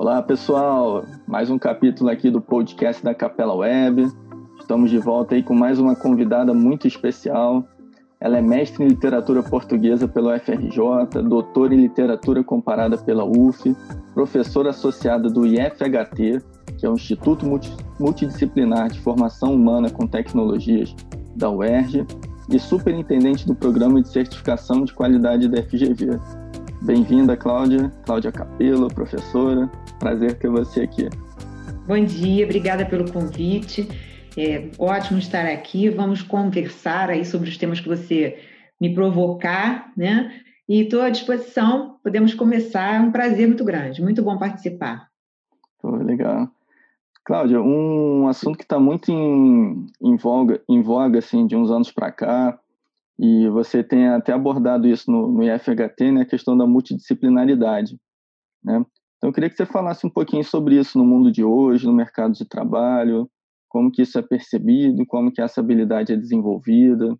Olá, pessoal. Mais um capítulo aqui do podcast da Capela Web. Estamos de volta aí com mais uma convidada muito especial. Ela é mestre em literatura portuguesa pela UFRJ, doutora em literatura comparada pela UF, professora associada do IFHT, que é o Instituto Multidisciplinar de Formação Humana com Tecnologias da UERJ, e superintendente do Programa de Certificação de Qualidade da FGV. Bem-vinda, Cláudia. Cláudia Capelo, professora. Prazer ter você aqui. Bom dia, obrigada pelo convite. É ótimo estar aqui. Vamos conversar aí sobre os temas que você me provocar, né? E estou à disposição. Podemos começar. É um prazer muito grande. Muito bom participar. Pô, legal. Cláudia, um assunto que está muito em, em, voga, em voga assim, de uns anos para cá, e você tem até abordado isso no, no IFHT, né, a questão da multidisciplinaridade. Né? Então, eu queria que você falasse um pouquinho sobre isso no mundo de hoje, no mercado de trabalho, como que isso é percebido, como que essa habilidade é desenvolvida.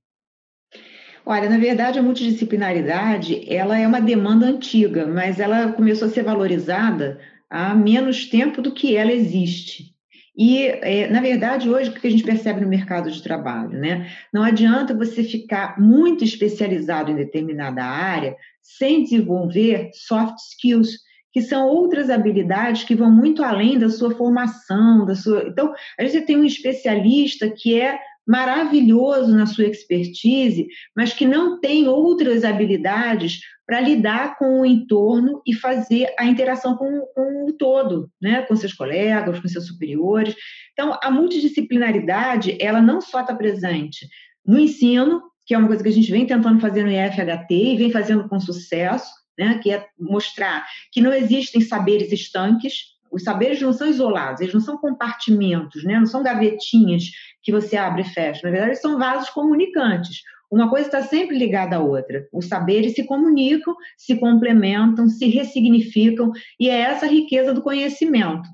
Olha, na verdade, a multidisciplinaridade ela é uma demanda antiga, mas ela começou a ser valorizada há menos tempo do que ela existe. E, é, na verdade, hoje, o que a gente percebe no mercado de trabalho? Né? Não adianta você ficar muito especializado em determinada área sem desenvolver soft skills, que são outras habilidades que vão muito além da sua formação, da sua. Então, a gente tem um especialista que é maravilhoso na sua expertise, mas que não tem outras habilidades para lidar com o entorno e fazer a interação com, com o todo, né? com seus colegas, com seus superiores. Então, a multidisciplinaridade, ela não só está presente no ensino, que é uma coisa que a gente vem tentando fazer no IFHT e vem fazendo com sucesso, né? que é mostrar que não existem saberes estanques, os saberes não são isolados, eles não são compartimentos, né? não são gavetinhas que você abre e fecha. Na verdade, são vasos comunicantes. Uma coisa está sempre ligada à outra. Os saberes se comunicam, se complementam, se ressignificam, e é essa a riqueza do conhecimento.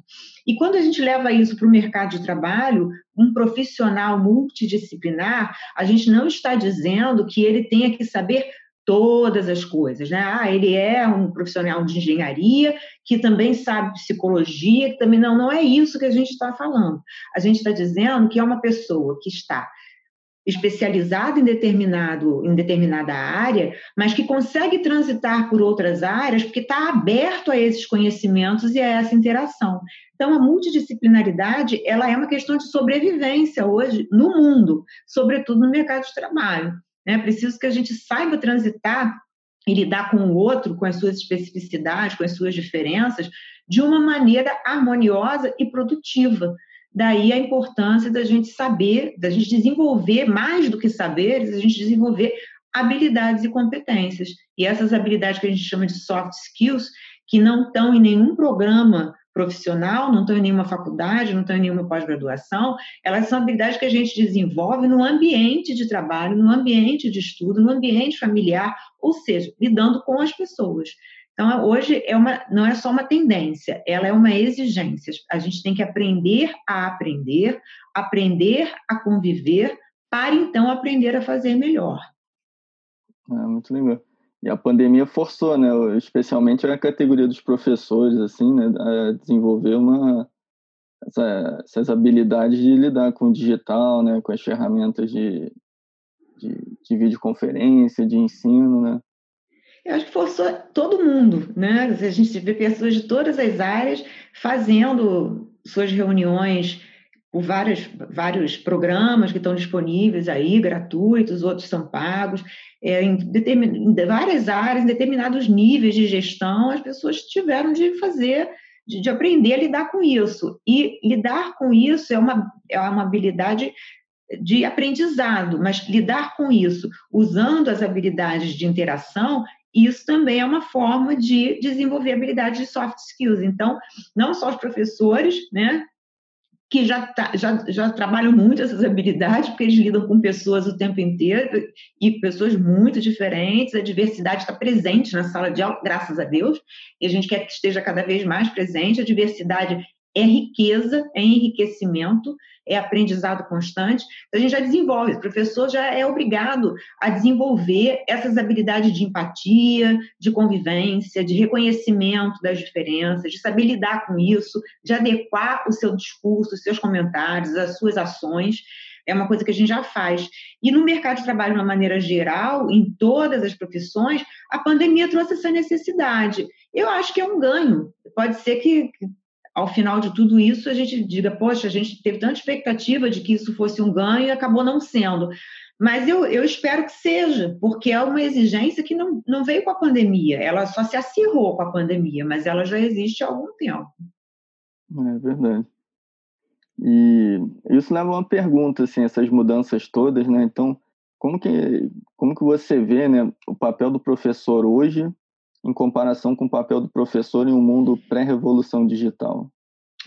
E quando a gente leva isso para o mercado de trabalho, um profissional multidisciplinar, a gente não está dizendo que ele tenha que saber todas as coisas, né? Ah, ele é um profissional de engenharia que também sabe psicologia, que também não, não é isso que a gente está falando. A gente está dizendo que é uma pessoa que está especializado em, determinado, em determinada área, mas que consegue transitar por outras áreas porque está aberto a esses conhecimentos e a essa interação. Então, a multidisciplinaridade ela é uma questão de sobrevivência hoje no mundo, sobretudo no mercado de trabalho. É preciso que a gente saiba transitar e lidar com o outro, com as suas especificidades, com as suas diferenças, de uma maneira harmoniosa e produtiva. Daí a importância da gente saber, da gente desenvolver mais do que saberes, a gente desenvolver habilidades e competências. E essas habilidades que a gente chama de soft skills, que não estão em nenhum programa profissional, não em nenhuma faculdade, não em nenhuma pós-graduação, elas são habilidades que a gente desenvolve no ambiente de trabalho, no ambiente de estudo, no ambiente familiar, ou seja, lidando com as pessoas. Então, hoje é uma, não é só uma tendência, ela é uma exigência. A gente tem que aprender a aprender, aprender a conviver, para então aprender a fazer melhor. É, muito legal. E a pandemia forçou, né, especialmente a categoria dos professores, assim, né, a desenvolver uma, essa, essas habilidades de lidar com o digital, né, com as ferramentas de, de, de videoconferência, de ensino, né. Eu acho que forçou todo mundo, né? A gente vê pessoas de todas as áreas fazendo suas reuniões vários, vários programas que estão disponíveis aí, gratuitos, outros são pagos. É, em, em várias áreas, em determinados níveis de gestão, as pessoas tiveram de fazer, de, de aprender a lidar com isso. E lidar com isso é uma, é uma habilidade de aprendizado, mas lidar com isso usando as habilidades de interação isso também é uma forma de desenvolver habilidades de soft skills. Então, não só os professores, né, que já, tá, já, já trabalham muito essas habilidades, porque eles lidam com pessoas o tempo inteiro e pessoas muito diferentes, a diversidade está presente na sala de aula, graças a Deus, e a gente quer que esteja cada vez mais presente, a diversidade é riqueza, é enriquecimento, é aprendizado constante. Então, a gente já desenvolve, o professor já é obrigado a desenvolver essas habilidades de empatia, de convivência, de reconhecimento das diferenças, de saber lidar com isso, de adequar o seu discurso, os seus comentários, as suas ações é uma coisa que a gente já faz. E no mercado de trabalho, de uma maneira geral, em todas as profissões, a pandemia trouxe essa necessidade. Eu acho que é um ganho. Pode ser que, ao final de tudo isso, a gente diga, poxa, a gente teve tanta expectativa de que isso fosse um ganho e acabou não sendo. Mas eu, eu espero que seja, porque é uma exigência que não, não veio com a pandemia, ela só se acirrou com a pandemia, mas ela já existe há algum tempo. É verdade. E isso leva a uma pergunta, assim, essas mudanças todas, né? Então, como que, como que você vê né, o papel do professor hoje em comparação com o papel do professor em um mundo pré-revolução digital?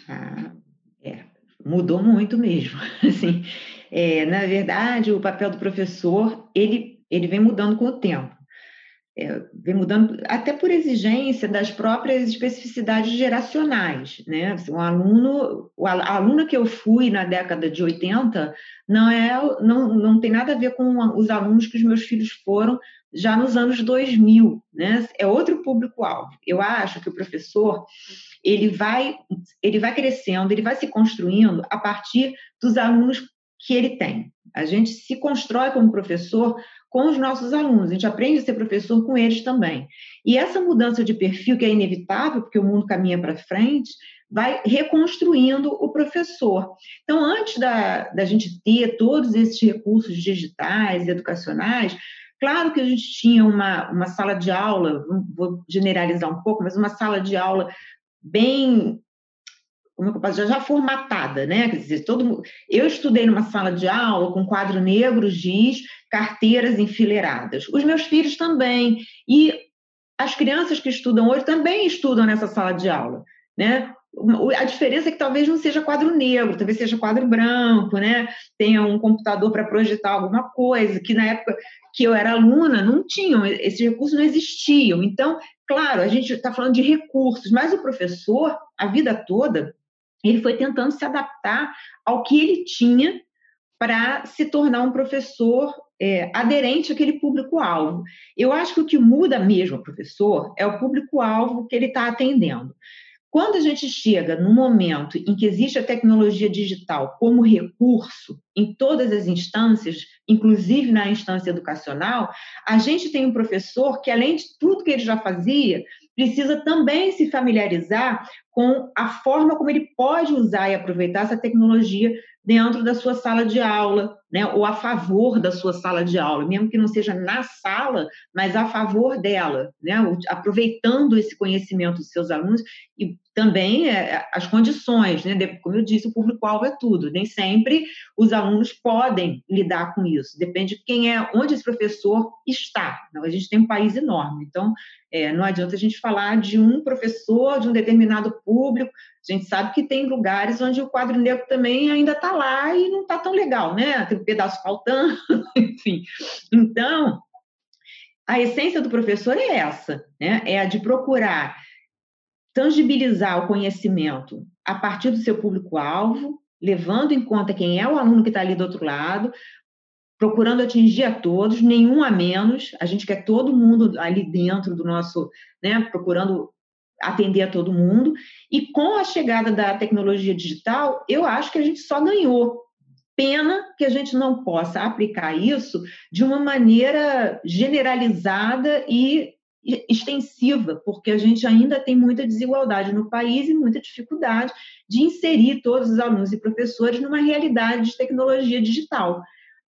Ah, é, mudou muito mesmo. Assim, é, na verdade, o papel do professor ele, ele vem mudando com o tempo é, vem mudando até por exigência das próprias especificidades geracionais, né? Assim, um aluno, a aluna que eu fui na década de 80 não é, não, não tem nada a ver com os alunos que os meus filhos foram já nos anos 2000, né? É outro público-alvo. Eu acho que o professor ele vai ele vai crescendo, ele vai se construindo a partir dos alunos que ele tem. A gente se constrói como professor com os nossos alunos, a gente aprende a ser professor com eles também. E essa mudança de perfil, que é inevitável, porque o mundo caminha para frente, vai reconstruindo o professor. Então, antes da, da gente ter todos esses recursos digitais educacionais, claro que a gente tinha uma, uma sala de aula, vou generalizar um pouco, mas uma sala de aula bem como é eu posso já, já formatada, né? Quer dizer, todo eu estudei numa sala de aula com quadro negro, giz, carteiras enfileiradas. Os meus filhos também e as crianças que estudam hoje também estudam nessa sala de aula, né? A diferença é que talvez não seja quadro negro, talvez seja quadro branco, né? Tenha um computador para projetar alguma coisa, que na época que eu era aluna não tinham, esses recursos não existiam. Então, claro, a gente está falando de recursos, mas o professor, a vida toda, ele foi tentando se adaptar ao que ele tinha para se tornar um professor é, aderente àquele público-alvo. Eu acho que o que muda mesmo o professor é o público-alvo que ele está atendendo. Quando a gente chega no momento em que existe a tecnologia digital como recurso em todas as instâncias, inclusive na instância educacional, a gente tem um professor que, além de tudo que ele já fazia, precisa também se familiarizar com a forma como ele pode usar e aproveitar essa tecnologia dentro da sua sala de aula, né, ou a favor da sua sala de aula, mesmo que não seja na sala, mas a favor dela, né, aproveitando esse conhecimento dos seus alunos e também é, as condições, né, como eu disse, o público-alvo é tudo, nem sempre os alunos podem lidar com isso, depende de quem é, onde esse professor está. Então, a gente tem um país enorme, então é, não adianta a gente falar de um professor de um determinado público, a gente sabe que tem lugares onde o quadro negro também ainda está lá e não está tão legal, né? Tem um pedaço faltando, enfim. Então, a essência do professor é essa, né? É a de procurar tangibilizar o conhecimento a partir do seu público-alvo, levando em conta quem é o aluno que está ali do outro lado, procurando atingir a todos, nenhum a menos. A gente quer todo mundo ali dentro do nosso, né? Procurando atender a todo mundo. E com a chegada da tecnologia digital, eu acho que a gente só ganhou. Pena que a gente não possa aplicar isso de uma maneira generalizada e extensiva, porque a gente ainda tem muita desigualdade no país e muita dificuldade de inserir todos os alunos e professores numa realidade de tecnologia digital.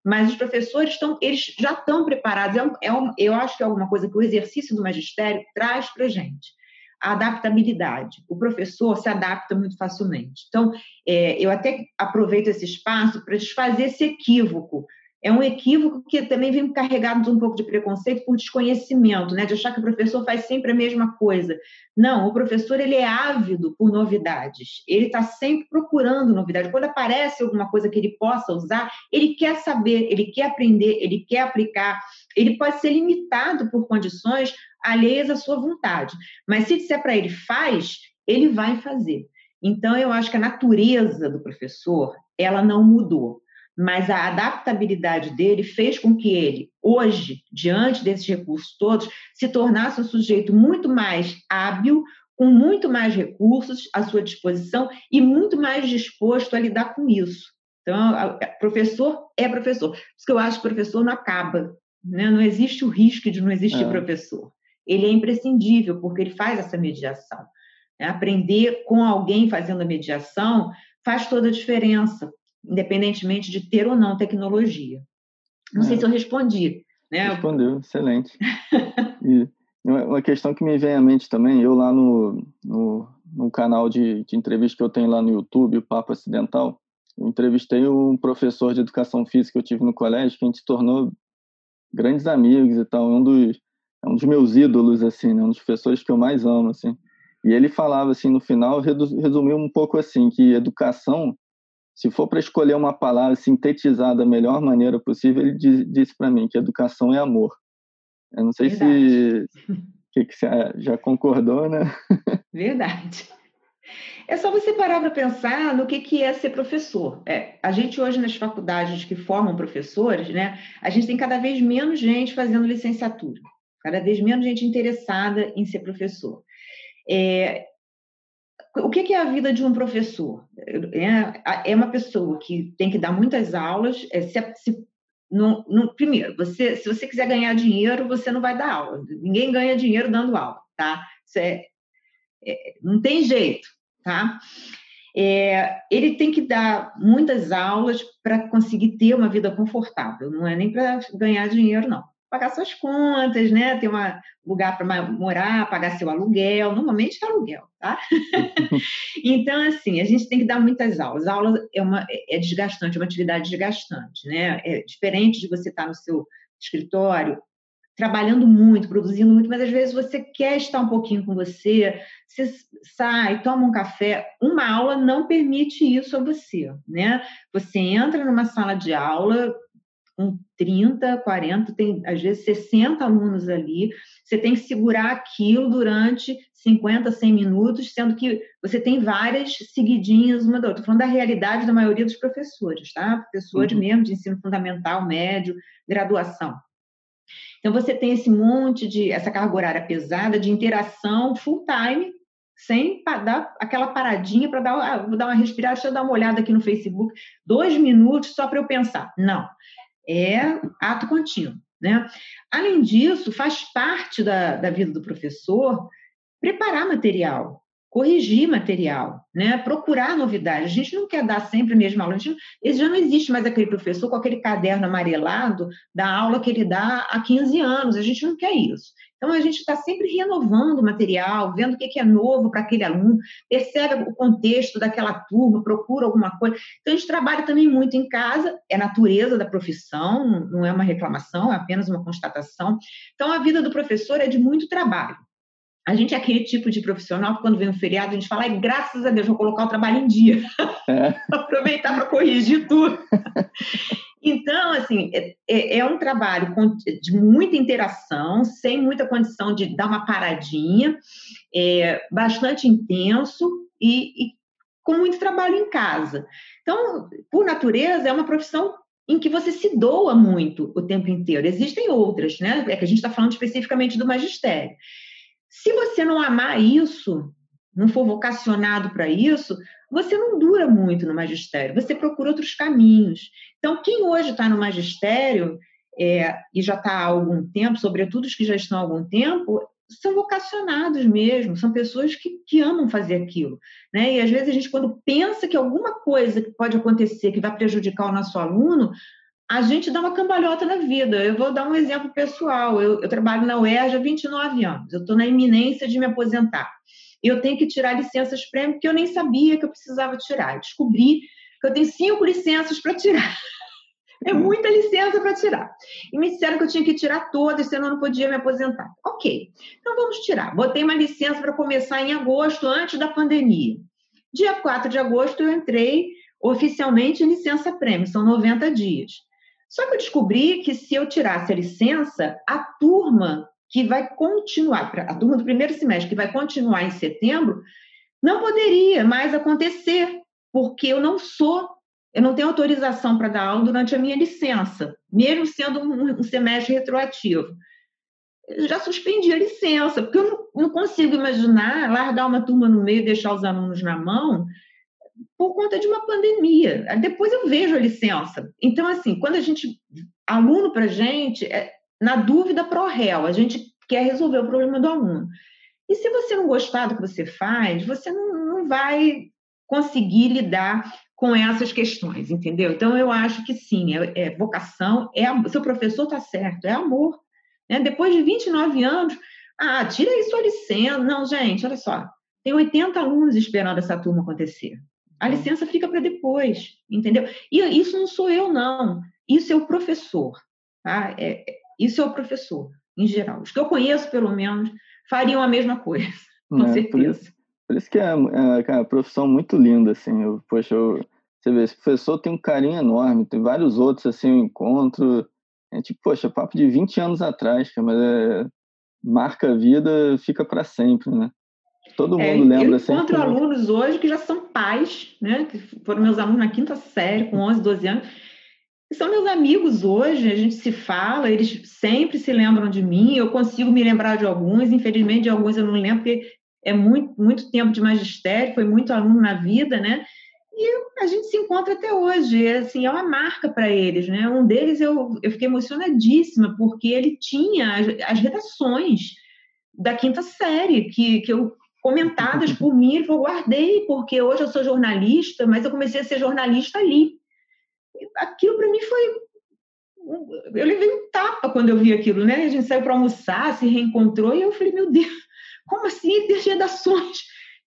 Mas os professores estão, eles já estão preparados. É um, é um, eu acho que é alguma coisa que o exercício do magistério traz para a gente a adaptabilidade. O professor se adapta muito facilmente. Então, é, eu até aproveito esse espaço para desfazer esse equívoco. É um equívoco que também vem carregado de um pouco de preconceito por desconhecimento, né? de achar que o professor faz sempre a mesma coisa. Não, o professor ele é ávido por novidades, ele está sempre procurando novidades. Quando aparece alguma coisa que ele possa usar, ele quer saber, ele quer aprender, ele quer aplicar. Ele pode ser limitado por condições alheias à sua vontade. Mas se disser para ele faz, ele vai fazer. Então, eu acho que a natureza do professor, ela não mudou, mas a adaptabilidade dele fez com que ele, hoje, diante desses recursos todos, se tornasse um sujeito muito mais hábil, com muito mais recursos à sua disposição e muito mais disposto a lidar com isso. Então, professor é professor. Por isso que eu acho que professor não acaba. Né? Não existe o risco de não existir é. professor. Ele é imprescindível, porque ele faz essa mediação. Aprender com alguém fazendo a mediação faz toda a diferença, independentemente de ter ou não tecnologia. Não é. sei se eu respondi. Né? Respondeu, excelente. e uma questão que me vem à mente também, eu lá no, no, no canal de, de entrevista que eu tenho lá no YouTube, o Papo Acidental, eu entrevistei um professor de educação física que eu tive no colégio, que a gente se tornou grandes amigos e tal, um dos, é um dos meus ídolos, assim, né? um dos professores que eu mais amo, assim. E ele falava, assim, no final, resumiu um pouco assim, que educação, se for para escolher uma palavra, sintetizar da melhor maneira possível, ele disse para mim que educação é amor. Eu não sei Verdade. se que, que você já concordou, né? Verdade. É só você parar para pensar no que, que é ser professor. É, a gente hoje nas faculdades que formam professores, né, a gente tem cada vez menos gente fazendo licenciatura, cada vez menos gente interessada em ser professor. É, o que, é a vida de um professor? É, é uma pessoa que tem que dar muitas aulas, é, se, se no, no, primeiro, você, se você quiser ganhar dinheiro, você não vai dar aula. Ninguém ganha dinheiro dando aula, tá? É, é, não tem jeito tá? É, ele tem que dar muitas aulas para conseguir ter uma vida confortável, não é nem para ganhar dinheiro, não. Pagar suas contas, né? Ter um lugar para morar, pagar seu aluguel, normalmente é aluguel, tá? então, assim, a gente tem que dar muitas aulas. A aula é, uma, é desgastante, é uma atividade desgastante, né? É diferente de você estar no seu escritório trabalhando muito, produzindo muito, mas às vezes você quer estar um pouquinho com você, você sai, toma um café. Uma aula não permite isso a você, né? Você entra numa sala de aula com 30, 40, tem às vezes 60 alunos ali, você tem que segurar aquilo durante 50, 100 minutos, sendo que você tem várias seguidinhas uma da outra. Estou falando da realidade da maioria dos professores, tá? Professores uhum. mesmo de ensino fundamental, médio, graduação. Então você tem esse monte de essa carga horária pesada de interação full time, sem dar aquela paradinha para dar, ah, vou dar uma respirada, deixa eu dar uma olhada aqui no Facebook, dois minutos só para eu pensar. Não, é ato contínuo. Né? Além disso, faz parte da, da vida do professor preparar material, corrigir material, né? procurar novidades. A gente não quer dar sempre a mesma aula. Não, já não existe mais aquele professor com aquele caderno amarelado da aula que ele dá há 15 anos. A gente não quer isso. Então, a gente está sempre renovando o material, vendo o que é novo para aquele aluno, percebe o contexto daquela turma, procura alguma coisa. Então, a gente trabalha também muito em casa, é natureza da profissão, não é uma reclamação, é apenas uma constatação. Então, a vida do professor é de muito trabalho. A gente é aquele tipo de profissional que quando vem um feriado a gente fala, graças a Deus, vou colocar o trabalho em dia. É. Aproveitar para corrigir tudo. Então, assim, é, é, é, um trabalho de muita interação, sem muita condição de dar uma paradinha, é bastante intenso e, e com muito trabalho em casa. Então, por natureza, é uma profissão em que você se doa muito o tempo inteiro. Existem outras, né? É que a gente está falando especificamente do magistério. Se você não amar isso, não for vocacionado para isso, você não dura muito no magistério, você procura outros caminhos. Então, quem hoje está no magistério é, e já está há algum tempo, sobretudo os que já estão há algum tempo, são vocacionados mesmo, são pessoas que, que amam fazer aquilo. Né? E às vezes a gente, quando pensa que alguma coisa que pode acontecer que vai prejudicar o nosso aluno, a gente dá uma cambalhota na vida. Eu vou dar um exemplo pessoal. Eu, eu trabalho na UERJ há 29 anos, eu estou na iminência de me aposentar. Eu tenho que tirar licenças prêmio, que eu nem sabia que eu precisava tirar. Eu descobri que eu tenho cinco licenças para tirar. É muita licença para tirar. E me disseram que eu tinha que tirar todas, senão eu não podia me aposentar. Ok, então vamos tirar. Botei uma licença para começar em agosto, antes da pandemia. Dia 4 de agosto eu entrei oficialmente em licença prêmio, são 90 dias. Só que eu descobri que se eu tirasse a licença, a turma que vai continuar, a turma do primeiro semestre, que vai continuar em setembro, Não poderia mais acontecer, porque eu não sou, eu não tenho autorização para dar aula durante a minha licença, mesmo sendo um, semestre retroativo. Eu já suspendi a licença, porque eu não consigo imaginar largar uma turma no meio e deixar os alunos na mão por conta de uma pandemia. Depois eu vejo a licença. Então, assim, quando a gente. Aluno para a gente, é, na dúvida pro réu, a gente quer resolver o problema do aluno. E se você não gostar do que você faz, você não, não vai conseguir lidar com essas questões, entendeu? Então, eu acho que sim, é, é vocação, é seu professor está certo, é amor. Né? Depois de 29 anos, ah, tira aí sua licença. Não, gente, olha só, tem 80 alunos esperando essa turma acontecer. A uhum. licença fica para depois, entendeu? E isso não sou eu, não. Isso é o professor. Tá? É, é, isso é o professor, em geral. Os que eu conheço, pelo menos, fariam a mesma coisa, com é, certeza. Por isso, por isso que é, é, é uma profissão muito linda, assim. Eu, poxa, eu, você vê, esse professor tem um carinho enorme, tem vários outros, assim, eu encontro. É tipo, poxa, papo de 20 anos atrás, mas é, marca a vida, fica para sempre, né? Todo é, mundo é, lembra eu encontro sempre. alunos hoje que já são pais, né? Que foram meus alunos na quinta série, com 11, 12 anos. E são meus amigos hoje, a gente se fala, eles sempre se lembram de mim, eu consigo me lembrar de alguns, infelizmente de alguns eu não lembro, porque é muito, muito tempo de magistério, foi muito aluno na vida, né? E a gente se encontra até hoje, é, assim, é uma marca para eles, né? Um deles eu, eu fiquei emocionadíssima, porque ele tinha as, as redações da quinta série, que, que eu comentadas por mim, eu guardei, porque hoje eu sou jornalista, mas eu comecei a ser jornalista ali. Aquilo para mim foi. Eu levei um tapa quando eu vi aquilo, né? A gente saiu para almoçar, se reencontrou, e eu falei, meu Deus, como assim ter redações?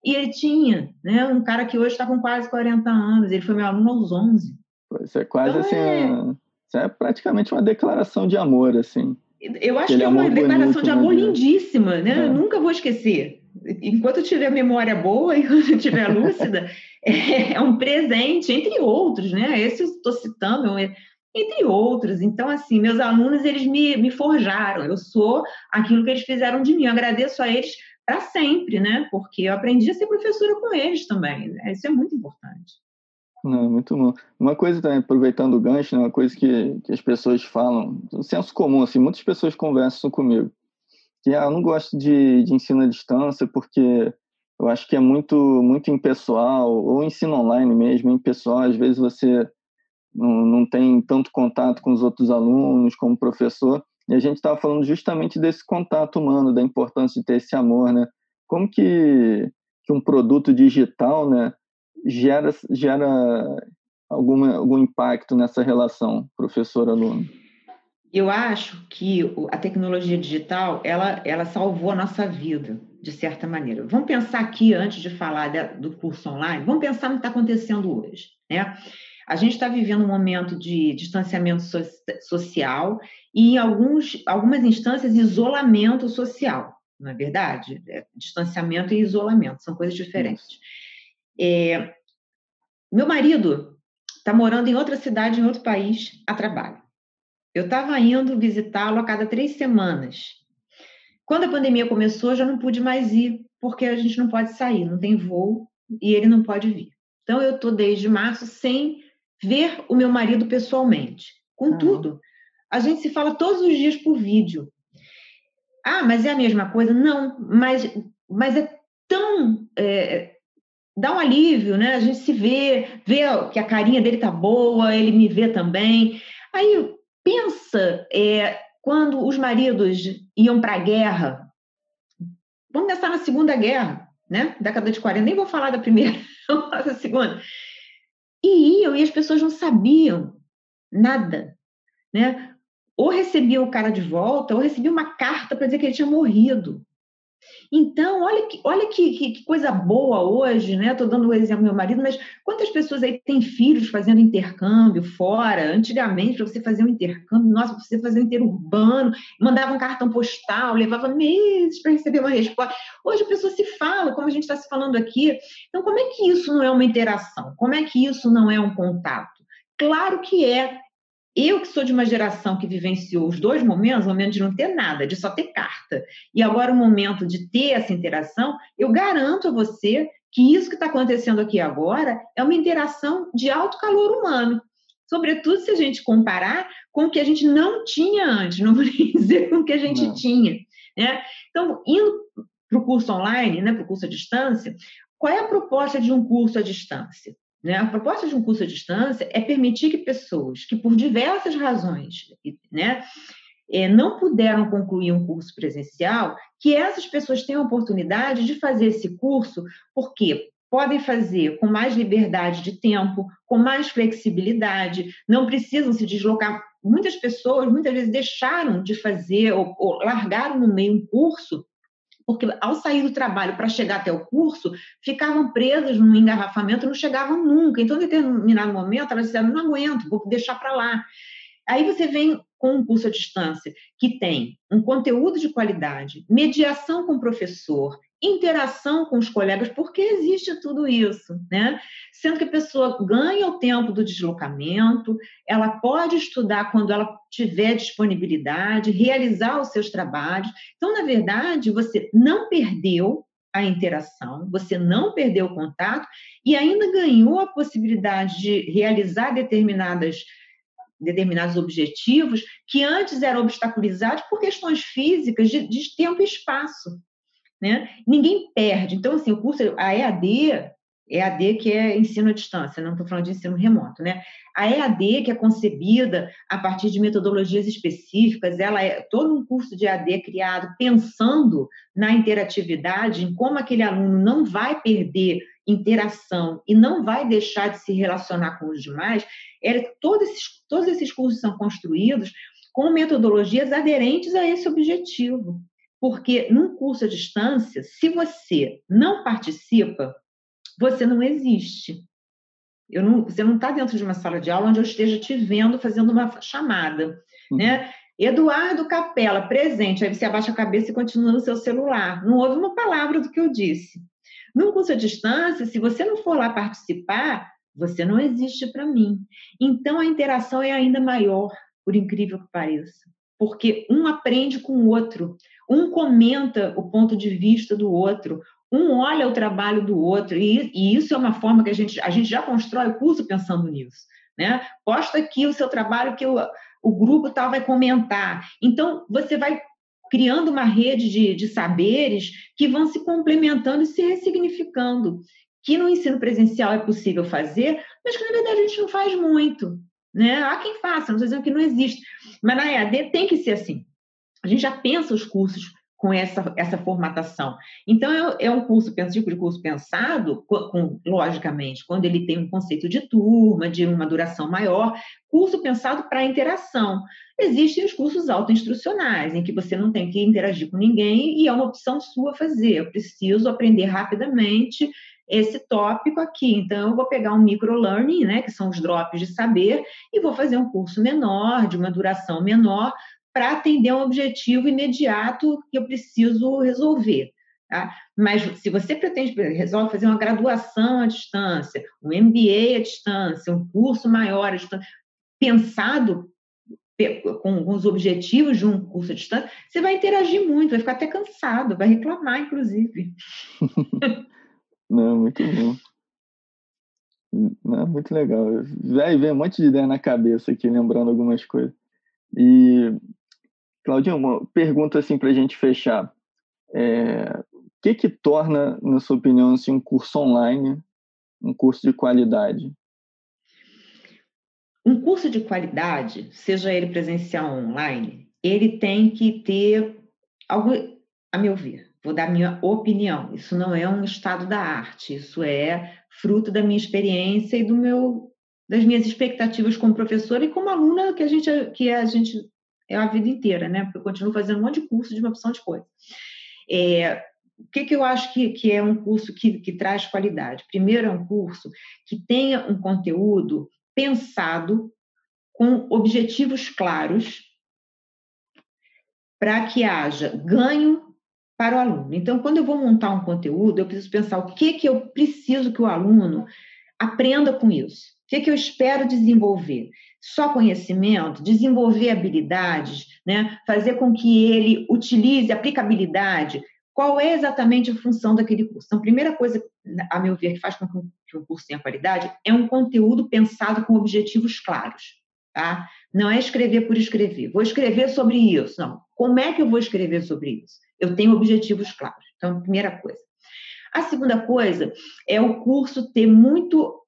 E ele tinha, né? Um cara que hoje está com quase 40 anos, ele foi meu aluno aos 11. Isso é quase então, assim, é... Isso é praticamente uma declaração de amor, assim. Eu acho que é uma declaração de amor né? lindíssima, né? É. Eu nunca vou esquecer enquanto eu tiver memória boa, enquanto eu tiver lúcida, é, um presente, entre outros, né? Esse eu estou citando, é, entre outros. Então, assim, meus alunos, eles me, me forjaram, eu sou aquilo que eles fizeram de mim, eu agradeço a eles para sempre, né? Porque eu aprendi a ser professora com eles também, né? isso é muito importante. Não, muito bom. Uma coisa também, aproveitando o gancho, né, uma coisa que, que as pessoas falam, um senso comum, assim, muitas pessoas conversam comigo que ah, eu não gosto de, de ensino à distância porque eu acho que é muito muito impessoal ou ensino online mesmo impessoal às vezes você não, não tem tanto contato com os outros alunos como professor. E a gente estava falando justamente desse contato humano da importância de ter esse amor né? Como que, que um produto digital né gera gera alguma algum impacto nessa relação professor aluno eu acho que a tecnologia digital ela, ela salvou a nossa vida de certa maneira. Vamos pensar aqui antes de falar do curso online. Vamos pensar no que está acontecendo hoje, né? A gente está vivendo um momento de distanciamento so social e em alguns, algumas instâncias isolamento social, não é verdade? É, distanciamento e isolamento são coisas diferentes. É, meu marido está morando em outra cidade, em outro país, a trabalho. Eu estava indo visitá-lo a cada três semanas. Quando a pandemia começou, eu já não pude mais ir, porque a gente não pode sair, não tem voo e ele não pode vir. Então, eu estou desde março sem ver o meu marido pessoalmente. Contudo, a gente se fala todos os dias por vídeo. Ah, mas é a mesma coisa? Não, mas, mas é tão. É, dá um alívio, né? A gente se vê, vê que a carinha dele tá boa, ele me vê também. Aí Pensa é, quando os maridos iam para a guerra. Vamos pensar na Segunda Guerra, né? Década de 40, nem vou falar da primeira, da segunda. E iam e as pessoas não sabiam nada, né? Ou recebiam o cara de volta, ou recebiam uma carta para dizer que ele tinha morrido. Então, olha que, olha que, que, coisa boa hoje, né? Estou dando o exemplo do meu marido, mas quantas pessoas aí têm filhos fazendo intercâmbio fora? Antigamente, para você fazer um intercâmbio, nossa, para você fazer um interurbano, mandava um cartão postal, levava meses para receber uma resposta. Hoje a pessoa se fala, como a gente está se falando aqui. Então, como é que isso não é uma interação? Como é que isso não é um contato? Claro que é. Eu que sou de uma geração que vivenciou os dois momentos, o momento de não ter nada, de só ter carta, e agora o momento de ter essa interação, eu garanto a você que isso que está acontecendo aqui agora é uma interação de alto calor humano. Sobretudo se a gente comparar com o que a gente não tinha antes, não vou nem dizer com o que a gente não. tinha. Né? Então, indo para o curso online, né, para o curso à distância, qual é a proposta de um curso à distância? Né? A proposta de um curso à distância é permitir que pessoas que, por diversas razões, né, é, não puderam concluir um curso presencial, que essas pessoas tenham a oportunidade de fazer esse curso, porque podem fazer com mais liberdade de tempo, com mais flexibilidade, não precisam se deslocar. Muitas pessoas, muitas vezes, deixaram de fazer ou, ou largaram no meio um curso porque ao sair do trabalho para chegar até o curso, ficavam presas num engarrafamento não chegavam nunca. Então, em determinado momento, elas disseram: não aguento, vou deixar para lá. Aí você vem com um curso à distância que tem um conteúdo de qualidade, mediação com o professor, interação com os colegas, porque existe tudo isso, né? Sendo que a pessoa ganha o tempo do deslocamento, ela pode estudar quando ela tiver disponibilidade, realizar os seus trabalhos. Então, na verdade, você não perdeu a interação, você não perdeu o contato e ainda ganhou a possibilidade de realizar determinadas determinados objetivos que antes eram obstaculizados por questões físicas de, de tempo e espaço. Né? Ninguém perde. Então, assim, o curso, a EAD, EAD que é ensino à distância, não estou falando de ensino remoto, né? A EAD que é concebida a partir de metodologias específicas, ela é todo um curso de EAD criado pensando na interatividade, em como aquele aluno não vai perder interação e não vai deixar de se relacionar com os demais, é, todos, esses, todos esses cursos são construídos com metodologias aderentes a esse objetivo. Porque num curso à distância, se você não participa, você não existe. Não, você não está dentro de uma sala de aula onde eu esteja te vendo fazendo uma chamada. Uhum. Né? Eduardo Capela, presente. Aí você abaixa a cabeça e continua no seu celular. Não houve uma palavra do que eu disse. Num curso à distância, se você não for lá participar, você não existe para mim. Então a interação é ainda maior, por incrível que pareça. Porque um aprende com o outro. Um comenta o ponto de vista do outro, um olha o trabalho do outro, e, e isso é uma forma que a gente, a gente já constrói o curso pensando nisso. Né? Posta aqui o seu trabalho que o, o grupo tal vai comentar. Então, você vai criando uma rede de, de saberes que vão se complementando e se ressignificando. Que no ensino presencial é possível fazer, mas que na verdade a gente não faz muito. Né? Há quem faça, não estou dizendo que não existe. Mas na EAD tem que ser assim a gente já pensa os cursos com essa, essa formatação. Então, é, é um curso, tipo de curso pensado, com, logicamente, quando ele tem um conceito de turma, de uma duração maior, curso pensado para interação. Existem os cursos autoinstrucionais, em que você não tem que interagir com ninguém e é uma opção sua fazer. Eu preciso aprender rapidamente esse tópico aqui. Então, eu vou pegar um microlearning, né, que são os drops de saber, e vou fazer um curso menor, de uma duração menor, para atender um objetivo imediato que eu preciso resolver. Tá? Mas se você pretende, resolve fazer uma graduação à distância, um MBA à distância, um curso maior à distância, pensado com, os objetivos de um curso à distância, você vai interagir muito, vai ficar até cansado, vai reclamar, inclusive. Não, muito bom. Não, muito legal. Vai ver um monte de ideia na cabeça aqui, lembrando algumas coisas. E Claudinho, uma pergunta assim para a gente fechar. É, o que que torna, na sua opinião, assim, um curso online um curso de qualidade? Um curso de qualidade, seja ele presencial ou online, ele tem que ter algo, a meu ver, vou dar minha opinião. Isso não é um estado da arte, isso é fruto da minha experiência e do meu das minhas expectativas como professora e como aluna que a gente que a gente é a vida inteira, né? Porque eu continuo fazendo um monte de curso de uma opção de coisa. É, o que, que eu acho que, que é um curso que, que traz qualidade? Primeiro, é um curso que tenha um conteúdo pensado com objetivos claros para que haja ganho para o aluno. Então, quando eu vou montar um conteúdo, eu preciso pensar o que, que eu preciso que o aluno aprenda com isso. O que, que eu espero desenvolver? só conhecimento, desenvolver habilidades, né? fazer com que ele utilize aplicabilidade. qual é exatamente a função daquele curso. Então, a primeira coisa, a meu ver, que faz com que um curso tenha qualidade é um conteúdo pensado com objetivos claros. Tá? Não é escrever por escrever. Vou escrever sobre isso. Não. Como é que eu vou escrever sobre isso? Eu tenho objetivos claros. Então, primeira coisa. A segunda coisa é o curso ter muito,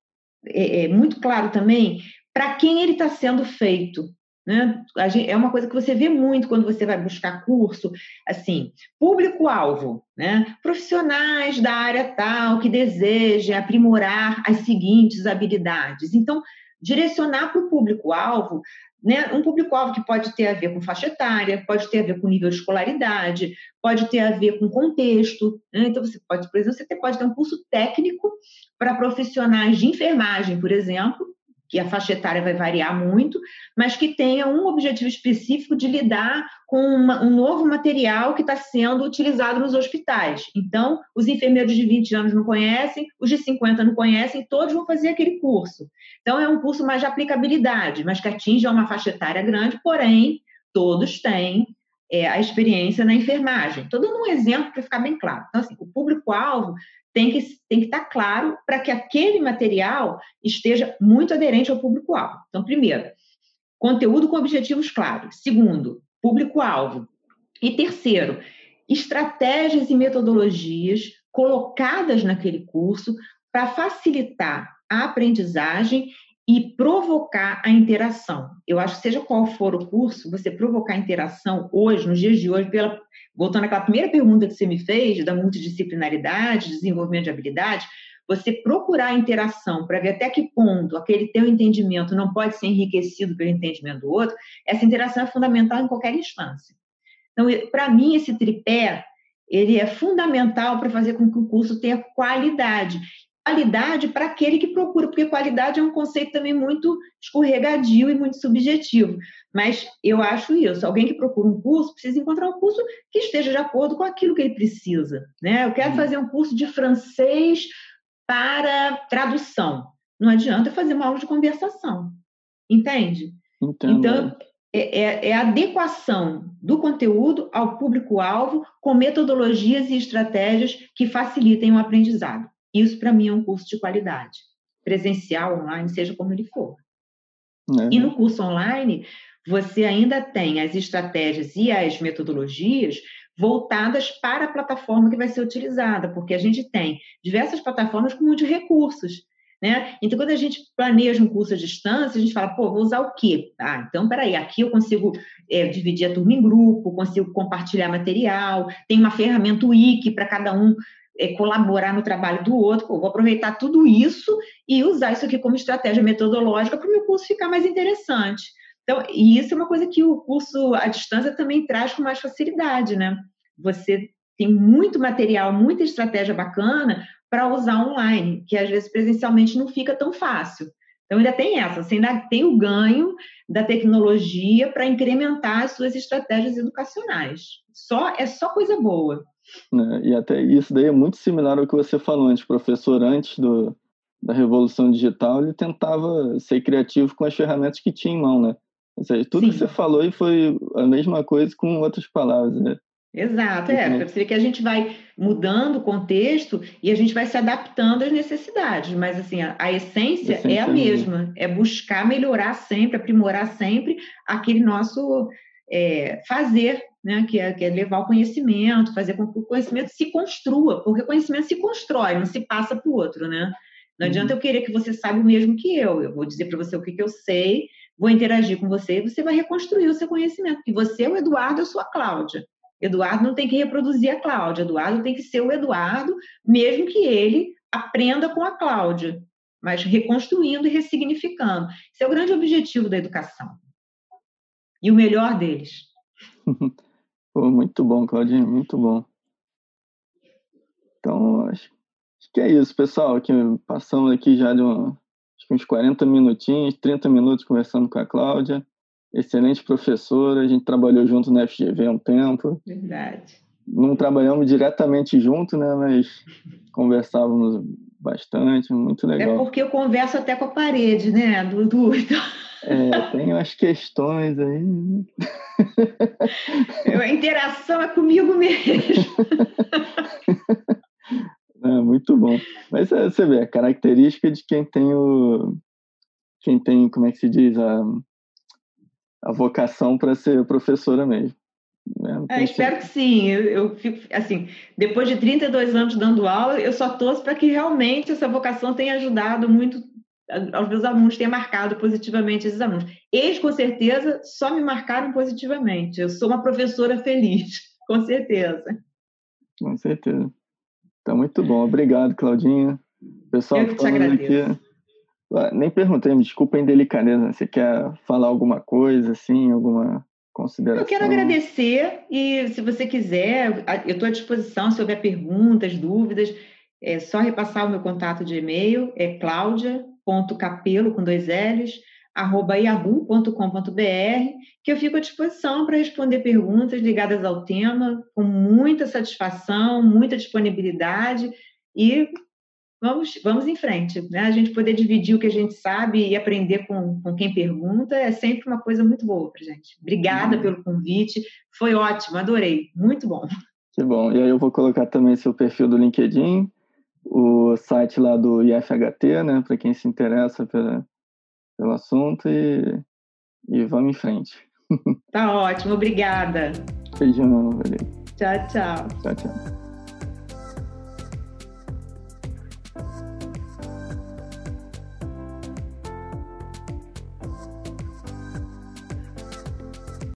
é, é muito claro também para quem ele está sendo feito. Né? É uma coisa que você vê muito quando você vai buscar curso, assim, público-alvo, né? profissionais da área tal que desejem aprimorar as seguintes habilidades. Então, direcionar para o público-alvo, né? um público-alvo que pode ter a ver com faixa etária, pode ter a ver com nível de escolaridade, pode ter a ver com contexto. Né? Então, você pode, por exemplo, você pode ter um curso técnico para profissionais de enfermagem, por exemplo, que a faixa etária vai variar muito, mas que tenha um objetivo específico de lidar com uma, um novo material que está sendo utilizado nos hospitais. Então, os enfermeiros de 20 anos não conhecem, os de 50 não conhecem, todos vão fazer aquele curso. Então, é um curso mais de aplicabilidade, mas que atinge uma faixa etária grande, porém, todos têm é, a experiência na enfermagem. Estou dando um exemplo para ficar bem claro. Então, assim, o público-alvo tem que, tem que estar tá claro para que aquele material esteja muito aderente ao público-alvo. Então, primeiro, conteúdo com objetivos claros. Segundo, público-alvo. E terceiro, estratégias e metodologias colocadas naquele curso para facilitar a aprendizagem e provocar a interação. Eu acho que seja qual for o curso, você provocar a interação hoje, nos dias de hoje, pela, voltando àquela primeira pergunta que você me fez, da multidisciplinaridade, desenvolvimento de habilidade, você procurar a interação para ver até que ponto aquele teu entendimento não pode ser enriquecido pelo entendimento do outro, essa interação é fundamental em qualquer instância. Então, para mim, esse tripé, ele é fundamental para fazer com que o curso tenha qualidade qualidade para aquele que procura, porque qualidade é um conceito também muito escorregadio e muito subjetivo. Mas eu acho isso. Alguém que procura um curso precisa encontrar um curso que esteja de acordo com aquilo que ele precisa. Né? Eu quero uhum. fazer um curso de francês para tradução. Não adianta fazer uma aula de conversação. Entende? Entendo. Então, é, é, é, a adequação do conteúdo ao público-alvo com metodologias e estratégias que facilitem o aprendizado. Isso, para mim, é um curso de qualidade, presencial, online, seja como ele for. É. E no curso online, você ainda tem as estratégias e as metodologias voltadas para a plataforma que vai ser utilizada, porque a gente tem diversas plataformas com muitos recursos. Né? Então, quando a gente planeja um curso à distância, a gente fala, pô, vou usar o quê? Ah, então, peraí, aqui eu consigo é, dividir a turma em grupo, consigo compartilhar material, tem uma ferramenta Wiki para cada um é, colaborar no trabalho do outro, pô, vou aproveitar tudo isso e usar isso aqui como estratégia metodológica para o meu curso ficar mais interessante. Então, e isso é uma coisa que o curso à distância também traz com mais facilidade, né? Você tem muito material, muita estratégia bacana para usar online, que às vezes presencialmente não fica tão fácil. Então, ainda tem essa, você ainda tem o ganho da tecnologia para incrementar as suas estratégias educacionais. Só É só coisa boa. Né? E até isso daí é muito similar ao que você falou antes, professor, antes do, da revolução digital, ele tentava ser criativo com as ferramentas que tinha em mão, né? Ou seja, tudo Sim. que você falou foi a mesma coisa com outras palavras. Né? Exato, é. Para você ver que a gente vai mudando o contexto e a gente vai se adaptando às necessidades, mas assim, a, a essência, a essência é a mesma, é buscar melhorar sempre, aprimorar sempre aquele nosso é, fazer né, que, é, que é levar o conhecimento, fazer com que o conhecimento se construa, porque o conhecimento se constrói, não se passa para o outro, né? Não adianta uhum. eu querer que você saiba o mesmo que eu. Eu vou dizer para você o que, que eu sei, vou interagir com você e você vai reconstruir o seu conhecimento. Porque você é o Eduardo, eu sou a Cláudia. Eduardo não tem que reproduzir a Cláudia. Eduardo tem que ser o Eduardo, mesmo que ele aprenda com a Cláudia, mas reconstruindo e ressignificando. Esse é o grande objetivo da educação. E o melhor deles. Pô, muito bom, Claudinho, muito bom. Então, acho, acho que é isso, pessoal. Aqui, passamos aqui já de uma, que uns 40 minutinhos, 30 minutos conversando com a Cláudia. Excelente professora, a gente trabalhou junto na FGV há um tempo. Verdade. Não trabalhamos diretamente junto, né, mas conversávamos bastante, muito legal. É porque eu converso até com a parede, né, Dudu? É, tem umas questões aí. a interação é comigo mesmo. É, muito bom. Mas é, você vê, a característica de quem tem o. Quem tem, como é que se diz? A, a vocação para ser professora mesmo. Né? É, espero que sim. Eu, eu, fico assim, depois de 32 anos dando aula, eu só torço para que realmente essa vocação tenha ajudado muito aos meus alunos, tenha marcado positivamente esses alunos. Eles, com certeza, só me marcaram positivamente. Eu sou uma professora feliz, com certeza. Com certeza. Tá muito bom. Obrigado, Claudinha. Pessoal, eu que te agradeço. Aqui, ah, nem perguntei, me desculpa a indelicadeza. Você quer falar alguma coisa, assim, alguma consideração? Eu quero agradecer e, se você quiser, eu estou à disposição se houver perguntas, dúvidas. É só repassar o meu contato de e-mail, é claudia.capelo, com dois L's, arroba yahoo.com.br, que eu fico à disposição para responder perguntas ligadas ao tema, com muita satisfação, muita disponibilidade e vamos, vamos em frente. Né? A gente poder dividir o que a gente sabe e aprender com, com quem pergunta é sempre uma coisa muito boa para gente. Obrigada uhum. pelo convite, foi ótimo, adorei, muito bom. Que bom. E aí eu vou colocar também seu perfil do LinkedIn, o site lá do IFHT, né, para quem se interessa pela, pelo assunto e, e vamos em frente. Tá ótimo, obrigada. Beijão, valeu. Tchau, tchau. Tchau, tchau.